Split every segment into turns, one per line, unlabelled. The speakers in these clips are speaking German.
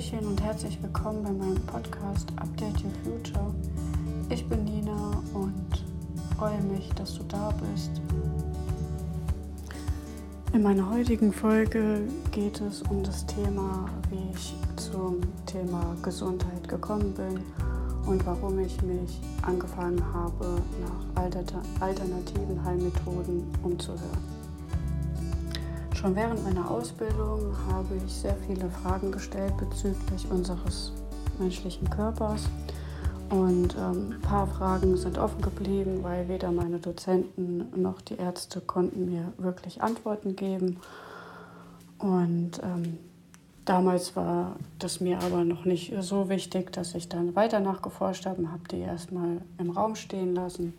Hallöchen und herzlich willkommen bei meinem Podcast Update Your Future. Ich bin Nina und freue mich, dass du da bist. In meiner heutigen Folge geht es um das Thema, wie ich zum Thema Gesundheit gekommen bin und warum ich mich angefangen habe, nach alternativen Heilmethoden umzuhören. Schon während meiner Ausbildung habe ich sehr viele Fragen gestellt bezüglich unseres menschlichen Körpers. Und ähm, ein paar Fragen sind offen geblieben, weil weder meine Dozenten noch die Ärzte konnten mir wirklich Antworten geben. Und ähm, damals war das mir aber noch nicht so wichtig, dass ich dann weiter nachgeforscht habe und habe die erstmal im Raum stehen lassen.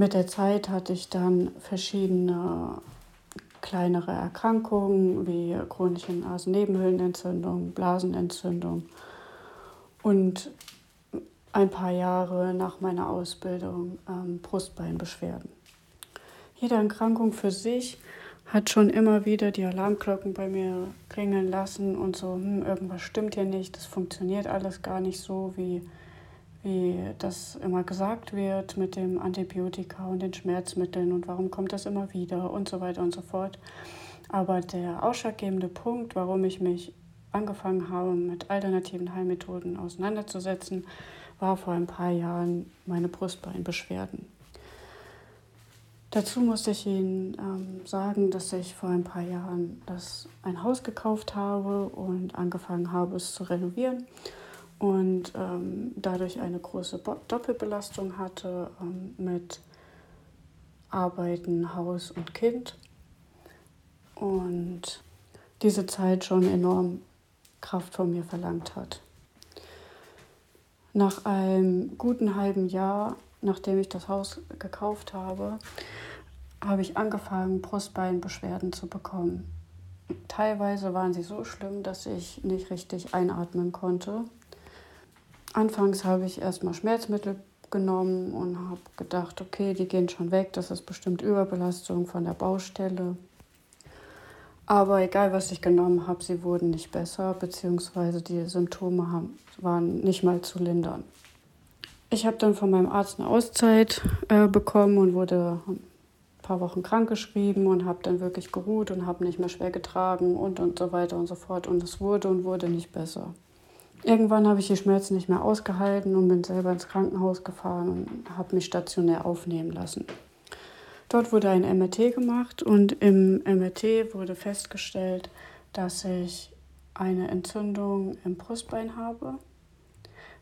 Mit der Zeit hatte ich dann verschiedene kleinere Erkrankungen wie chronische Nasennebenhöhlenentzündung, Blasenentzündung und ein paar Jahre nach meiner Ausbildung ähm, Brustbeinbeschwerden. Jede Erkrankung für sich hat schon immer wieder die Alarmglocken bei mir klingeln lassen und so, hm, irgendwas stimmt hier nicht, das funktioniert alles gar nicht so, wie wie das immer gesagt wird mit dem Antibiotika und den Schmerzmitteln und warum kommt das immer wieder und so weiter und so fort. Aber der ausschlaggebende Punkt, warum ich mich angefangen habe, mit alternativen Heilmethoden auseinanderzusetzen, war vor ein paar Jahren meine Brustbeinbeschwerden. Dazu musste ich Ihnen ähm, sagen, dass ich vor ein paar Jahren das ein Haus gekauft habe und angefangen habe, es zu renovieren und ähm, dadurch eine große Doppelbelastung hatte ähm, mit Arbeiten, Haus und Kind. Und diese Zeit schon enorm Kraft von mir verlangt hat. Nach einem guten halben Jahr, nachdem ich das Haus gekauft habe, habe ich angefangen, Brustbeinbeschwerden zu bekommen. Teilweise waren sie so schlimm, dass ich nicht richtig einatmen konnte Anfangs habe ich erstmal Schmerzmittel genommen und habe gedacht, okay, die gehen schon weg, das ist bestimmt Überbelastung von der Baustelle. Aber egal, was ich genommen habe, sie wurden nicht besser, beziehungsweise die Symptome haben, waren nicht mal zu lindern. Ich habe dann von meinem Arzt eine Auszeit äh, bekommen und wurde ein paar Wochen krankgeschrieben und habe dann wirklich geruht und habe nicht mehr schwer getragen und, und so weiter und so fort. Und es wurde und wurde nicht besser. Irgendwann habe ich die Schmerzen nicht mehr ausgehalten und bin selber ins Krankenhaus gefahren und habe mich stationär aufnehmen lassen. Dort wurde ein MRT gemacht und im MRT wurde festgestellt, dass ich eine Entzündung im Brustbein habe.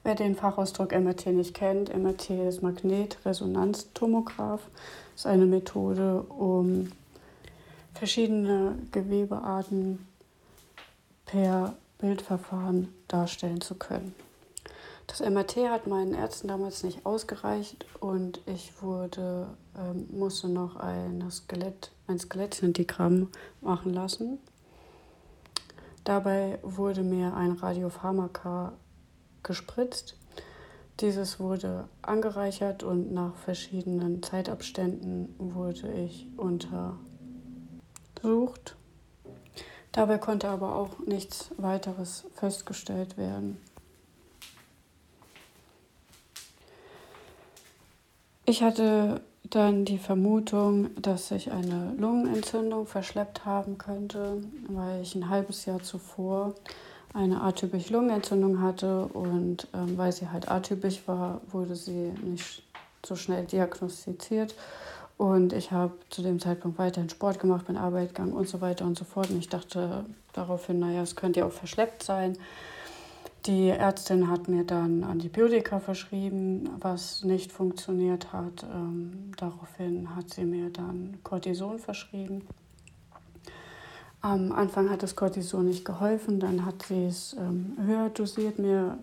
Wer den Fachausdruck MRT nicht kennt, MRT ist Magnetresonanztomograph, ist eine Methode, um verschiedene Gewebearten per Bildverfahren darstellen zu können. Das MRT hat meinen Ärzten damals nicht ausgereicht und ich wurde, ähm, musste noch eine Skelett, ein Skelettcentigramm machen lassen. Dabei wurde mir ein Radiopharmaka gespritzt. Dieses wurde angereichert und nach verschiedenen Zeitabständen wurde ich untersucht Dabei konnte aber auch nichts weiteres festgestellt werden. Ich hatte dann die Vermutung, dass ich eine Lungenentzündung verschleppt haben könnte, weil ich ein halbes Jahr zuvor eine atypische Lungenentzündung hatte und ähm, weil sie halt atypisch war, wurde sie nicht so schnell diagnostiziert und ich habe zu dem Zeitpunkt weiterhin Sport gemacht, bin Arbeit gegangen und so weiter und so fort. Und ich dachte daraufhin, naja, es könnte ja auch verschleppt sein. Die Ärztin hat mir dann Antibiotika verschrieben, was nicht funktioniert hat. Ähm, daraufhin hat sie mir dann Cortison verschrieben. Am Anfang hat das Cortison nicht geholfen, dann hat sie es ähm, höher dosiert mir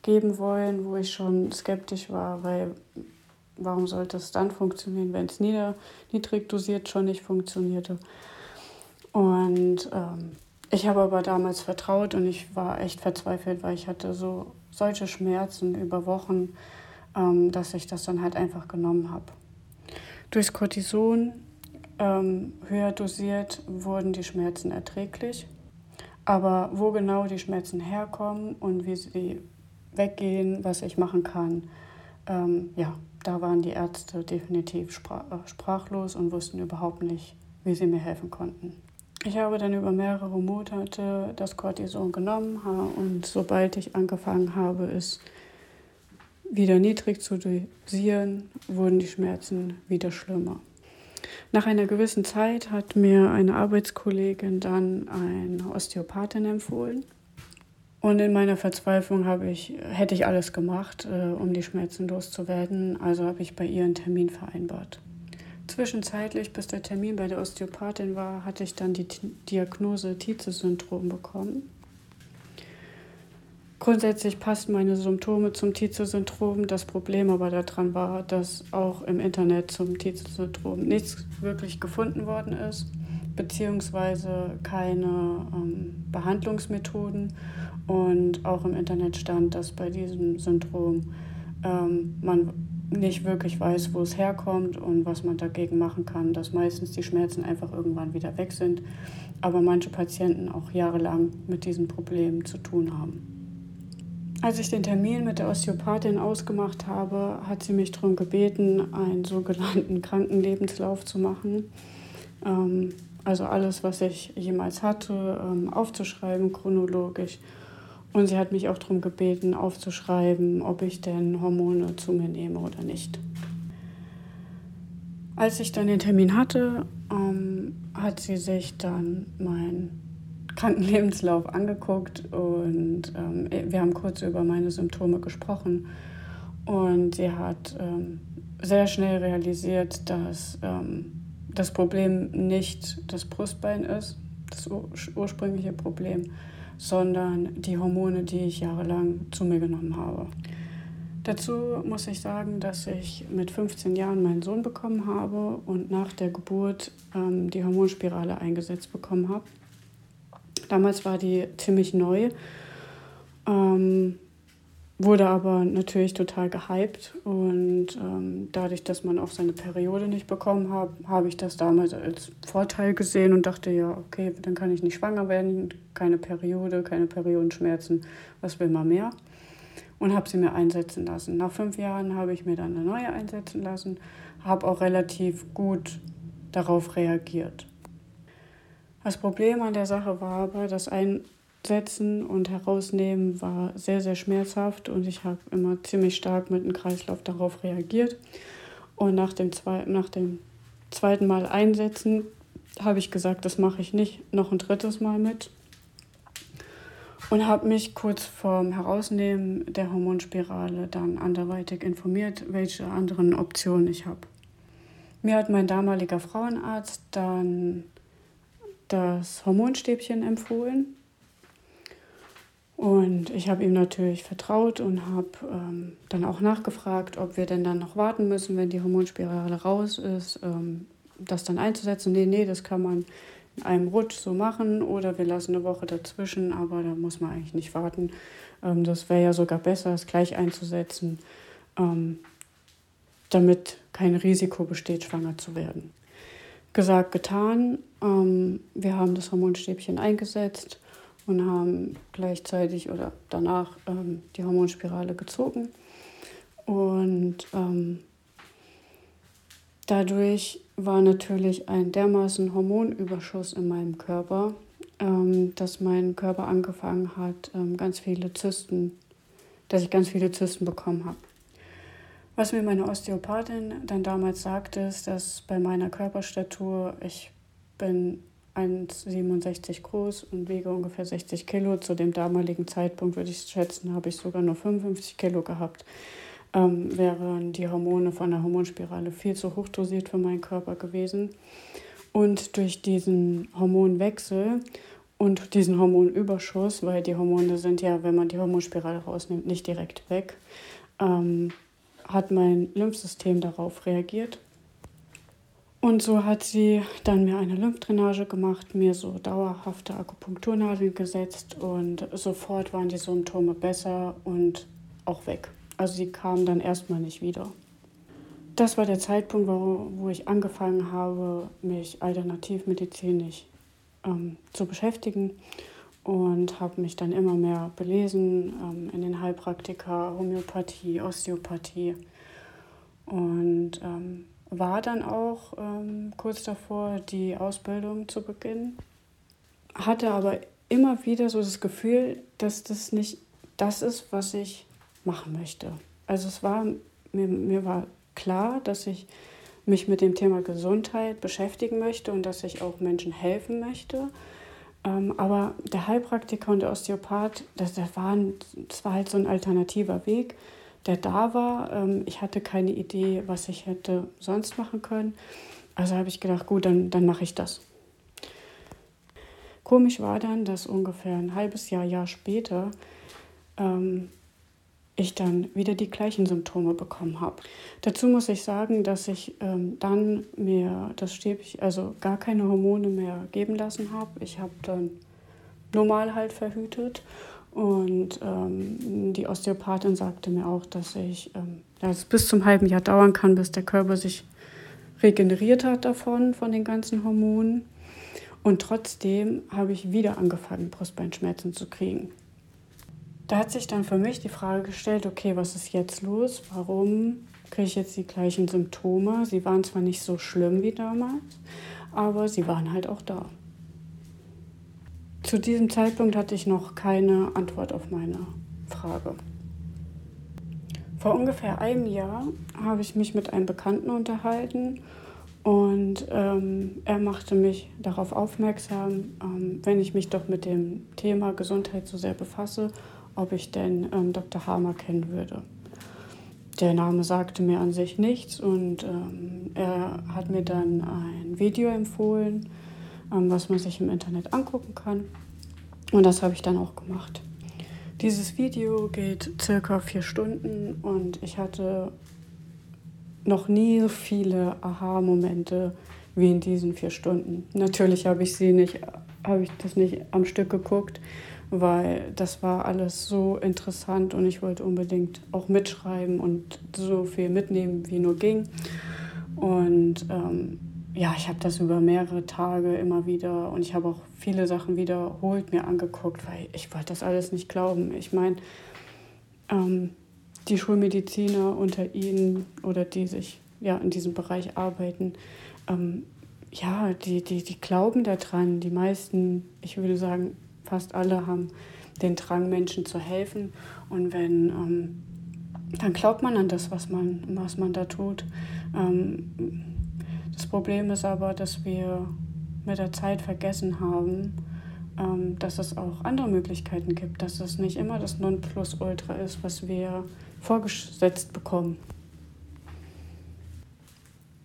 geben wollen, wo ich schon skeptisch war, weil warum sollte es dann funktionieren, wenn es niedrig dosiert schon nicht funktionierte? Und ähm, ich habe aber damals vertraut und ich war echt verzweifelt, weil ich hatte so solche Schmerzen über Wochen, ähm, dass ich das dann halt einfach genommen habe. Durchs Cortison ähm, höher dosiert wurden die Schmerzen erträglich. Aber wo genau die Schmerzen herkommen und wie sie weggehen, was ich machen kann, ähm, ja, da waren die Ärzte definitiv äh, sprachlos und wussten überhaupt nicht, wie sie mir helfen konnten. Ich habe dann über mehrere Monate das Cortison genommen und sobald ich angefangen habe, es wieder niedrig zu dosieren, wurden die Schmerzen wieder schlimmer. Nach einer gewissen Zeit hat mir eine Arbeitskollegin dann eine Osteopathin empfohlen. Und in meiner Verzweiflung habe ich, hätte ich alles gemacht, äh, um die Schmerzen loszuwerden. Also habe ich bei ihr einen Termin vereinbart. Zwischenzeitlich, bis der Termin bei der Osteopathin war, hatte ich dann die Diagnose Tietze-Syndrom bekommen. Grundsätzlich passten meine Symptome zum Tietze-Syndrom. Das Problem aber daran war, dass auch im Internet zum Tietze-Syndrom nichts wirklich gefunden worden ist, beziehungsweise keine ähm, Behandlungsmethoden. Und auch im Internet stand, dass bei diesem Syndrom ähm, man nicht wirklich weiß, wo es herkommt und was man dagegen machen kann, dass meistens die Schmerzen einfach irgendwann wieder weg sind, aber manche Patienten auch jahrelang mit diesen Problemen zu tun haben. Als ich den Termin mit der Osteopathin ausgemacht habe, hat sie mich darum gebeten, einen sogenannten Krankenlebenslauf zu machen. Ähm, also alles, was ich jemals hatte, ähm, aufzuschreiben, chronologisch und sie hat mich auch darum gebeten, aufzuschreiben, ob ich denn Hormone zu mir nehme oder nicht. Als ich dann den Termin hatte, ähm, hat sie sich dann meinen Krankenlebenslauf angeguckt und ähm, wir haben kurz über meine Symptome gesprochen. Und sie hat ähm, sehr schnell realisiert, dass ähm, das Problem nicht das Brustbein ist, das ur ursprüngliche Problem, sondern die Hormone, die ich jahrelang zu mir genommen habe. Dazu muss ich sagen, dass ich mit 15 Jahren meinen Sohn bekommen habe und nach der Geburt ähm, die Hormonspirale eingesetzt bekommen habe. Damals war die ziemlich neu. Ähm, wurde aber natürlich total gehypt und ähm, dadurch, dass man auch seine Periode nicht bekommen hat, habe ich das damals als Vorteil gesehen und dachte, ja, okay, dann kann ich nicht schwanger werden, keine Periode, keine Periodenschmerzen, was will man mehr? Und habe sie mir einsetzen lassen. Nach fünf Jahren habe ich mir dann eine neue einsetzen lassen, habe auch relativ gut darauf reagiert. Das Problem an der Sache war aber, dass ein setzen und herausnehmen war sehr, sehr schmerzhaft und ich habe immer ziemlich stark mit dem Kreislauf darauf reagiert. Und nach dem, zwei, nach dem zweiten Mal einsetzen habe ich gesagt, das mache ich nicht noch ein drittes Mal mit. Und habe mich kurz vorm Herausnehmen der Hormonspirale dann anderweitig informiert, welche anderen Optionen ich habe. Mir hat mein damaliger Frauenarzt dann das Hormonstäbchen empfohlen und ich habe ihm natürlich vertraut und habe ähm, dann auch nachgefragt, ob wir denn dann noch warten müssen, wenn die Hormonspirale raus ist, ähm, das dann einzusetzen. Nee, nee, das kann man in einem Rutsch so machen oder wir lassen eine Woche dazwischen, aber da muss man eigentlich nicht warten. Ähm, das wäre ja sogar besser, es gleich einzusetzen, ähm, damit kein Risiko besteht, schwanger zu werden. Gesagt, getan. Ähm, wir haben das Hormonstäbchen eingesetzt und haben gleichzeitig oder danach ähm, die Hormonspirale gezogen. Und ähm, dadurch war natürlich ein dermaßen Hormonüberschuss in meinem Körper, ähm, dass mein Körper angefangen hat, ähm, ganz viele Zysten, dass ich ganz viele Zysten bekommen habe. Was mir meine Osteopathin dann damals sagte, ist, dass bei meiner Körperstatur, ich bin 1,67 groß und wiege ungefähr 60 Kilo. Zu dem damaligen Zeitpunkt würde ich schätzen, habe ich sogar nur 55 Kilo gehabt. Ähm, wären die Hormone von der Hormonspirale viel zu hoch dosiert für meinen Körper gewesen. Und durch diesen Hormonwechsel und diesen Hormonüberschuss, weil die Hormone sind ja, wenn man die Hormonspirale rausnimmt, nicht direkt weg, ähm, hat mein Lymphsystem darauf reagiert und so hat sie dann mir eine Lymphdrainage gemacht, mir so dauerhafte Akupunkturnadeln gesetzt und sofort waren die Symptome besser und auch weg. Also sie kamen dann erstmal nicht wieder. Das war der Zeitpunkt, wo, wo ich angefangen habe, mich alternativmedizinisch ähm, zu beschäftigen und habe mich dann immer mehr belesen ähm, in den Heilpraktika, Homöopathie, Osteopathie und ähm, war dann auch ähm, kurz davor, die Ausbildung zu beginnen, hatte aber immer wieder so das Gefühl, dass das nicht das ist, was ich machen möchte. Also es war, mir, mir war klar, dass ich mich mit dem Thema Gesundheit beschäftigen möchte und dass ich auch Menschen helfen möchte. Ähm, aber der Heilpraktiker und der Osteopath, das, das, war, das war halt so ein alternativer Weg, der da war. Ähm, ich hatte keine Idee, was ich hätte sonst machen können. Also habe ich gedacht, gut, dann, dann mache ich das. Komisch war dann, dass ungefähr ein halbes Jahr, Jahr später ähm, ich dann wieder die gleichen Symptome bekommen habe. Dazu muss ich sagen, dass ich ähm, dann mir das Stäbchen, also gar keine Hormone mehr geben lassen habe. Ich habe dann normal halt verhütet und ähm, die Osteopathin sagte mir auch, dass ich ähm, dass es bis zum halben Jahr dauern kann, bis der Körper sich regeneriert hat davon, von den ganzen Hormonen. Und trotzdem habe ich wieder angefangen, Brustbeinschmerzen zu kriegen. Da hat sich dann für mich die Frage gestellt, okay, was ist jetzt los? Warum kriege ich jetzt die gleichen Symptome? Sie waren zwar nicht so schlimm wie damals, aber sie waren halt auch da. Zu diesem Zeitpunkt hatte ich noch keine Antwort auf meine Frage. Vor ungefähr einem Jahr habe ich mich mit einem Bekannten unterhalten und ähm, er machte mich darauf aufmerksam, ähm, wenn ich mich doch mit dem Thema Gesundheit so sehr befasse, ob ich denn ähm, Dr. Hamer kennen würde. Der Name sagte mir an sich nichts und ähm, er hat mir dann ein Video empfohlen, was man sich im Internet angucken kann. Und das habe ich dann auch gemacht. Dieses Video geht circa vier Stunden und ich hatte noch nie so viele Aha-Momente wie in diesen vier Stunden. Natürlich habe ich sie nicht, habe ich das nicht am Stück geguckt, weil das war alles so interessant und ich wollte unbedingt auch mitschreiben und so viel mitnehmen, wie nur ging. Und ähm, ja, ich habe das über mehrere Tage immer wieder und ich habe auch viele Sachen wiederholt mir angeguckt, weil ich wollte das alles nicht glauben. Ich meine, ähm, die Schulmediziner unter Ihnen oder die sich ja in diesem Bereich arbeiten, ähm, ja, die, die, die glauben daran. Die meisten, ich würde sagen, fast alle haben den Drang, Menschen zu helfen. Und wenn, ähm, dann glaubt man an das, was man, was man da tut. Ähm, das Problem ist aber, dass wir mit der Zeit vergessen haben, ähm, dass es auch andere Möglichkeiten gibt, dass es nicht immer das Nonplusultra ist, was wir vorgesetzt bekommen.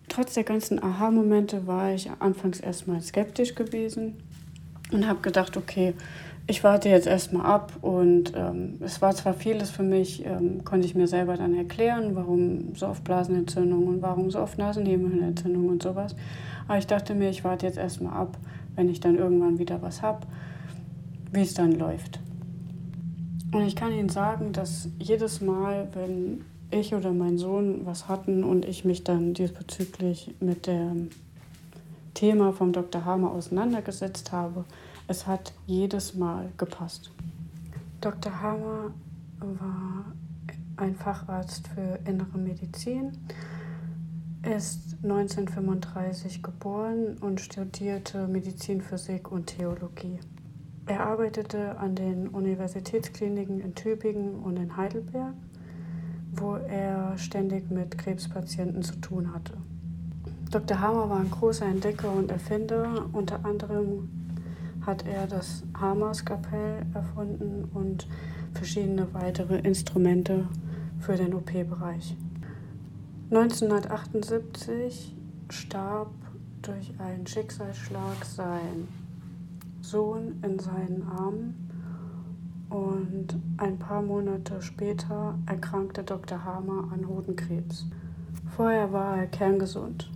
Trotz der ganzen Aha-Momente war ich anfangs erstmal skeptisch gewesen und habe gedacht, okay, ich warte jetzt erstmal ab und ähm, es war zwar vieles für mich, ähm, konnte ich mir selber dann erklären, warum so oft Blasenentzündung und warum so oft Nasennebenhöhlenentzündung und sowas. Aber ich dachte mir, ich warte jetzt erstmal ab, wenn ich dann irgendwann wieder was habe, wie es dann läuft. Und ich kann Ihnen sagen, dass jedes Mal, wenn ich oder mein Sohn was hatten und ich mich dann diesbezüglich mit dem Thema vom Dr. Hamer auseinandergesetzt habe, es hat jedes Mal gepasst. Dr. Hamer war ein Facharzt für innere Medizin, ist 1935 geboren und studierte Medizinphysik und Theologie. Er arbeitete an den Universitätskliniken in Tübingen und in Heidelberg, wo er ständig mit Krebspatienten zu tun hatte. Dr. Hamer war ein großer Entdecker und Erfinder. Unter anderem hat er das Hamer-Skapell erfunden und verschiedene weitere Instrumente für den OP-Bereich. 1978 starb durch einen Schicksalsschlag sein Sohn in seinen Armen und ein paar Monate später erkrankte Dr. Hamer an Hodenkrebs. Vorher war er kerngesund.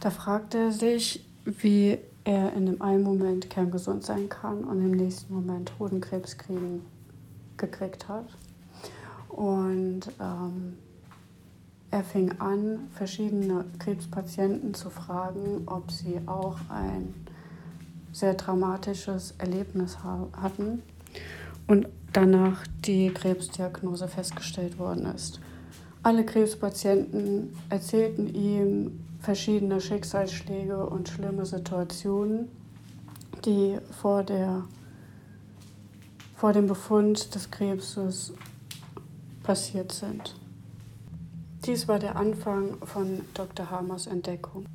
Da fragte er sich, wie er in dem einen Moment kerngesund sein kann und im nächsten Moment Hodenkrebs kriegen, gekriegt hat. Und ähm, er fing an, verschiedene Krebspatienten zu fragen, ob sie auch ein sehr dramatisches Erlebnis hatten und danach die Krebsdiagnose festgestellt worden ist. Alle Krebspatienten erzählten ihm verschiedene Schicksalsschläge und schlimme Situationen, die vor, der, vor dem Befund des Krebses passiert sind. Dies war der Anfang von Dr. Hamers Entdeckung.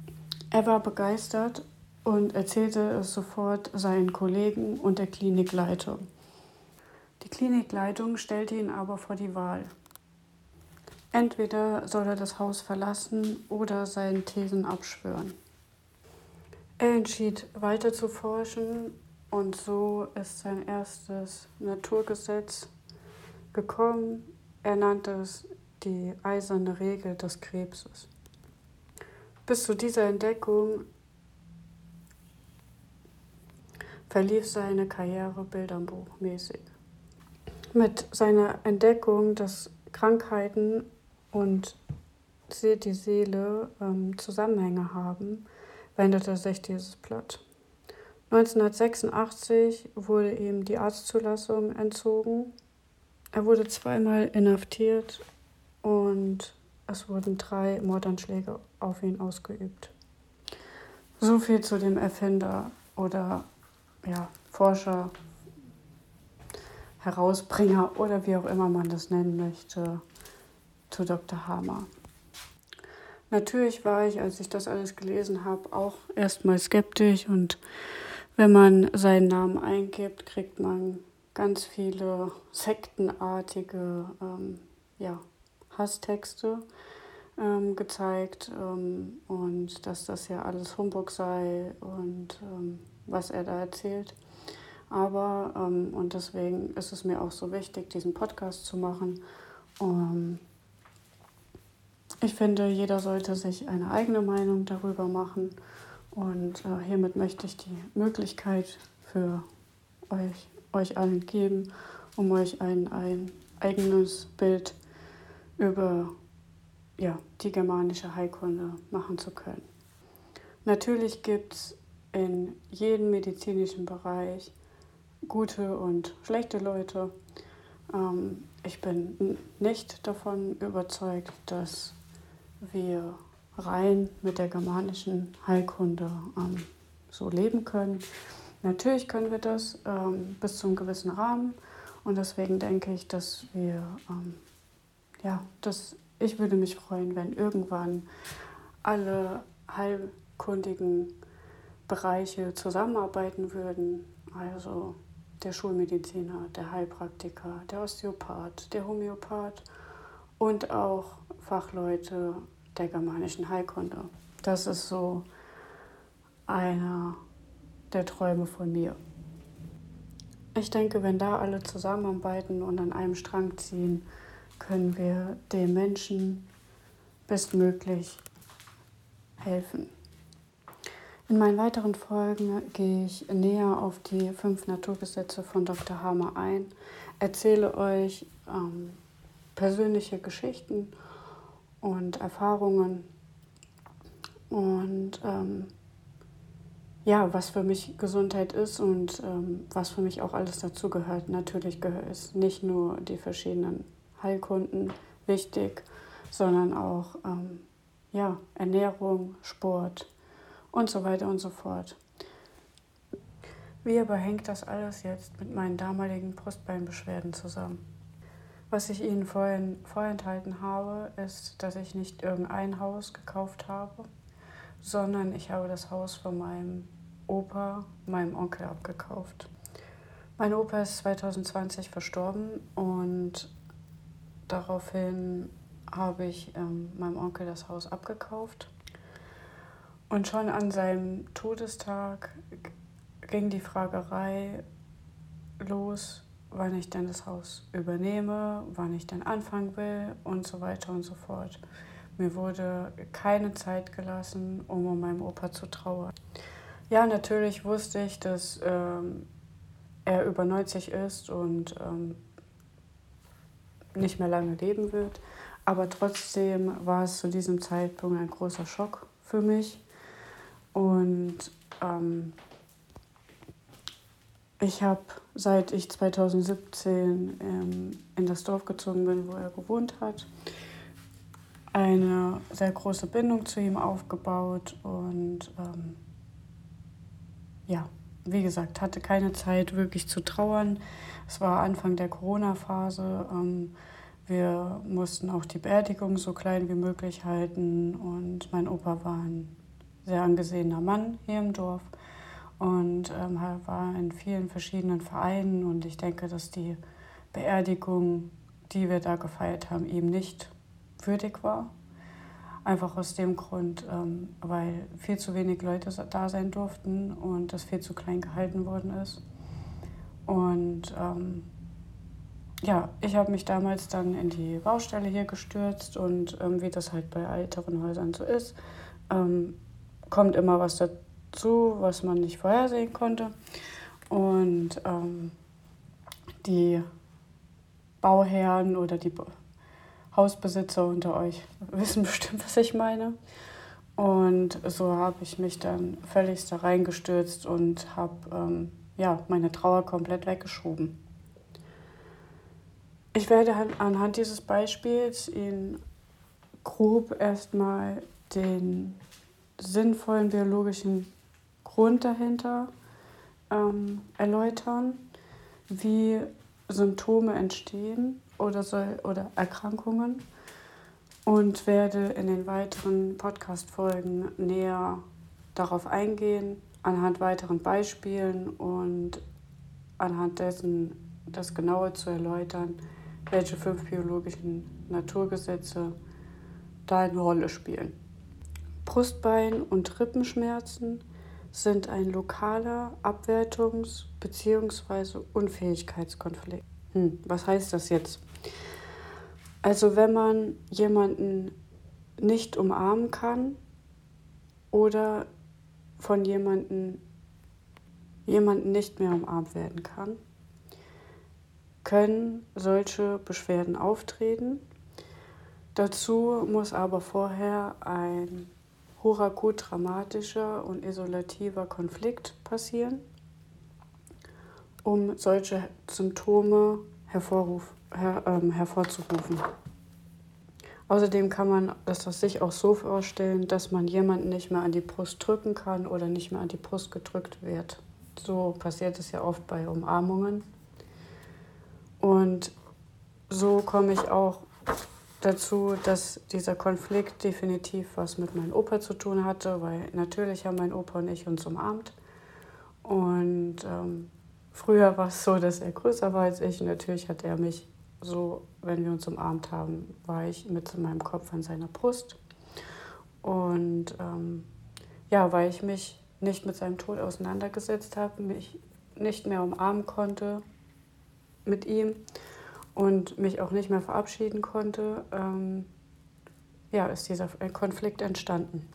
Er war begeistert und erzählte es sofort seinen Kollegen und der Klinikleitung. Die Klinikleitung stellte ihn aber vor die Wahl. Entweder soll er das Haus verlassen oder seinen Thesen abschwören. Er entschied weiter zu forschen und so ist sein erstes Naturgesetz gekommen. Er nannte es die eiserne Regel des Krebses. Bis zu dieser Entdeckung verlief seine Karriere bilderbuchmäßig. Mit seiner Entdeckung, dass Krankheiten und die Seele ähm, Zusammenhänge haben, wendete sich dieses Blatt. 1986 wurde ihm die Arztzulassung entzogen. Er wurde zweimal inhaftiert und es wurden drei Mordanschläge auf ihn ausgeübt. So viel zu dem Erfinder oder ja, Forscher, Herausbringer oder wie auch immer man das nennen möchte, zu Dr. Hamer. Natürlich war ich, als ich das alles gelesen habe, auch erstmal skeptisch und wenn man seinen Namen eingibt, kriegt man ganz viele sektenartige ähm, ja, Hasstexte ähm, gezeigt ähm, und dass das ja alles Humbug sei und ähm, was er da erzählt. Aber, ähm, und deswegen ist es mir auch so wichtig, diesen Podcast zu machen. Um, ich finde, jeder sollte sich eine eigene Meinung darüber machen. Und äh, hiermit möchte ich die Möglichkeit für euch, euch allen geben, um euch ein, ein eigenes Bild über ja, die germanische Heilkunde machen zu können. Natürlich gibt es in jedem medizinischen Bereich gute und schlechte Leute. Ähm, ich bin nicht davon überzeugt, dass wir rein mit der germanischen Heilkunde ähm, so leben können. Natürlich können wir das ähm, bis zu einem gewissen Rahmen und deswegen denke ich, dass wir, ähm, ja, dass ich würde mich freuen, wenn irgendwann alle heilkundigen Bereiche zusammenarbeiten würden. Also der Schulmediziner, der Heilpraktiker, der Osteopath, der Homöopath und auch Fachleute der germanischen Heilkunde. Das ist so einer der Träume von mir. Ich denke, wenn da alle zusammenarbeiten und an einem Strang ziehen, können wir den Menschen bestmöglich helfen. In meinen weiteren Folgen gehe ich näher auf die fünf Naturgesetze von Dr. Hamer ein, erzähle euch ähm, persönliche Geschichten und Erfahrungen und ähm, ja, was für mich Gesundheit ist und ähm, was für mich auch alles dazugehört. Natürlich gehört es nicht nur die verschiedenen Heilkunden wichtig, sondern auch ähm, ja, Ernährung, Sport und so weiter und so fort. Wie aber hängt das alles jetzt mit meinen damaligen Brustbeinbeschwerden zusammen? Was ich Ihnen vorhin vorenthalten habe, ist, dass ich nicht irgendein Haus gekauft habe, sondern ich habe das Haus von meinem Opa, meinem Onkel abgekauft. Mein Opa ist 2020 verstorben und daraufhin habe ich ähm, meinem Onkel das Haus abgekauft. Und schon an seinem Todestag ging die Fragerei los, wann ich denn das Haus übernehme, wann ich denn anfangen will und so weiter und so fort. Mir wurde keine Zeit gelassen, um um meinen Opa zu trauern. Ja, natürlich wusste ich, dass ähm, er über 90 ist und ähm, nicht mehr lange leben wird. Aber trotzdem war es zu diesem Zeitpunkt ein großer Schock für mich. Und ähm, ich habe, seit ich 2017 ähm, in das Dorf gezogen bin, wo er gewohnt hat, eine sehr große Bindung zu ihm aufgebaut und ähm, ja, wie gesagt, hatte keine Zeit wirklich zu trauern. Es war Anfang der Corona-Phase. Ähm, wir mussten auch die Beerdigung so klein wie möglich halten und mein Opa war ein sehr angesehener Mann hier im Dorf und ähm, war in vielen verschiedenen Vereinen und ich denke, dass die Beerdigung, die wir da gefeiert haben, ihm nicht würdig war. Einfach aus dem Grund, ähm, weil viel zu wenig Leute da sein durften und das viel zu klein gehalten worden ist. Und ähm, ja, ich habe mich damals dann in die Baustelle hier gestürzt und ähm, wie das halt bei älteren Häusern so ist, ähm, kommt immer was dazu, was man nicht vorhersehen konnte. Und ähm, die Bauherren oder die Hausbesitzer unter euch wissen bestimmt, was ich meine. Und so habe ich mich dann völlig da reingestürzt und habe ähm, ja, meine Trauer komplett weggeschoben. Ich werde anhand dieses Beispiels Ihnen grob erstmal den sinnvollen biologischen Grund dahinter ähm, erläutern, wie Symptome entstehen oder, soll, oder Erkrankungen und werde in den weiteren Podcast-Folgen näher darauf eingehen, anhand weiteren Beispielen und anhand dessen das Genaue zu erläutern, welche fünf biologischen Naturgesetze da eine Rolle spielen. Brustbein- und Rippenschmerzen sind ein lokaler Abwertungs- bzw. Unfähigkeitskonflikt. Hm, was heißt das jetzt? Also wenn man jemanden nicht umarmen kann oder von jemandem jemanden nicht mehr umarmt werden kann, können solche Beschwerden auftreten. Dazu muss aber vorher ein hochakut dramatischer und isolativer Konflikt passieren, um solche Symptome hervorruf, her, ähm, hervorzurufen. Außerdem kann man das sich auch so vorstellen, dass man jemanden nicht mehr an die Brust drücken kann oder nicht mehr an die Brust gedrückt wird. So passiert es ja oft bei Umarmungen. Und so komme ich auch dazu, dass dieser Konflikt definitiv was mit meinem Opa zu tun hatte, weil natürlich haben mein Opa und ich uns umarmt. Und ähm, früher war es so, dass er größer war als ich natürlich hat er mich so, wenn wir uns umarmt haben, war ich mit meinem Kopf an seiner Brust. Und ähm, ja, weil ich mich nicht mit seinem Tod auseinandergesetzt habe, mich nicht mehr umarmen konnte mit ihm und mich auch nicht mehr verabschieden konnte, ähm, ja, ist dieser Konflikt entstanden.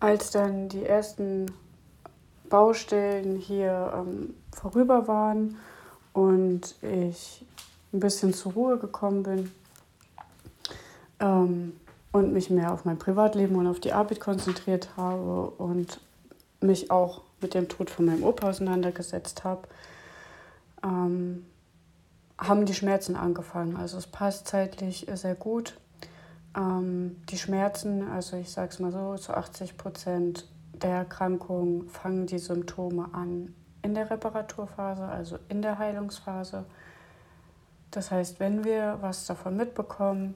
Als dann die ersten Baustellen hier ähm, vorüber waren und ich ein bisschen zur Ruhe gekommen bin ähm, und mich mehr auf mein Privatleben und auf die Arbeit konzentriert habe und mich auch mit dem Tod von meinem Opa auseinandergesetzt habe, ähm, haben die Schmerzen angefangen. Also es passt zeitlich sehr gut. Ähm, die Schmerzen, also ich sage es mal so, zu 80 Prozent der Erkrankung fangen die Symptome an in der Reparaturphase, also in der Heilungsphase. Das heißt, wenn wir was davon mitbekommen,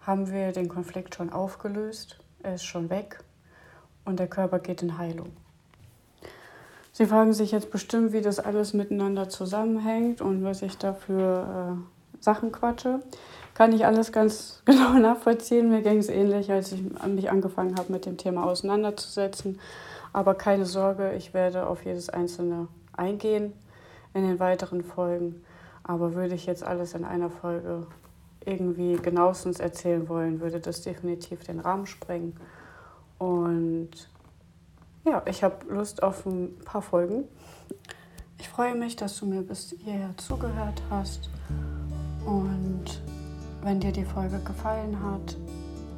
haben wir den Konflikt schon aufgelöst, er ist schon weg und der Körper geht in Heilung. Sie fragen sich jetzt bestimmt, wie das alles miteinander zusammenhängt und was ich da für äh, Sachen quatsche. Kann ich alles ganz genau nachvollziehen. Mir ging es ähnlich, als ich mich angefangen habe, mit dem Thema auseinanderzusetzen. Aber keine Sorge, ich werde auf jedes einzelne eingehen in den weiteren Folgen. Aber würde ich jetzt alles in einer Folge irgendwie genauestens erzählen wollen, würde das definitiv den Rahmen sprengen. Und ja, ich habe Lust auf ein paar Folgen. Ich freue mich, dass du mir bis hierher zugehört hast. Und wenn dir die Folge gefallen hat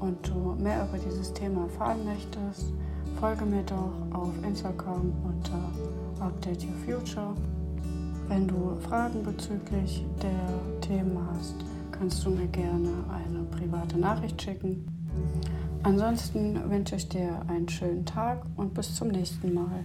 und du mehr über dieses Thema erfahren möchtest, folge mir doch auf Instagram unter Update Your Future Wenn du Fragen bezüglich der Themen hast, kannst du mir gerne eine private Nachricht schicken. Ansonsten wünsche ich dir einen schönen Tag und bis zum nächsten Mal.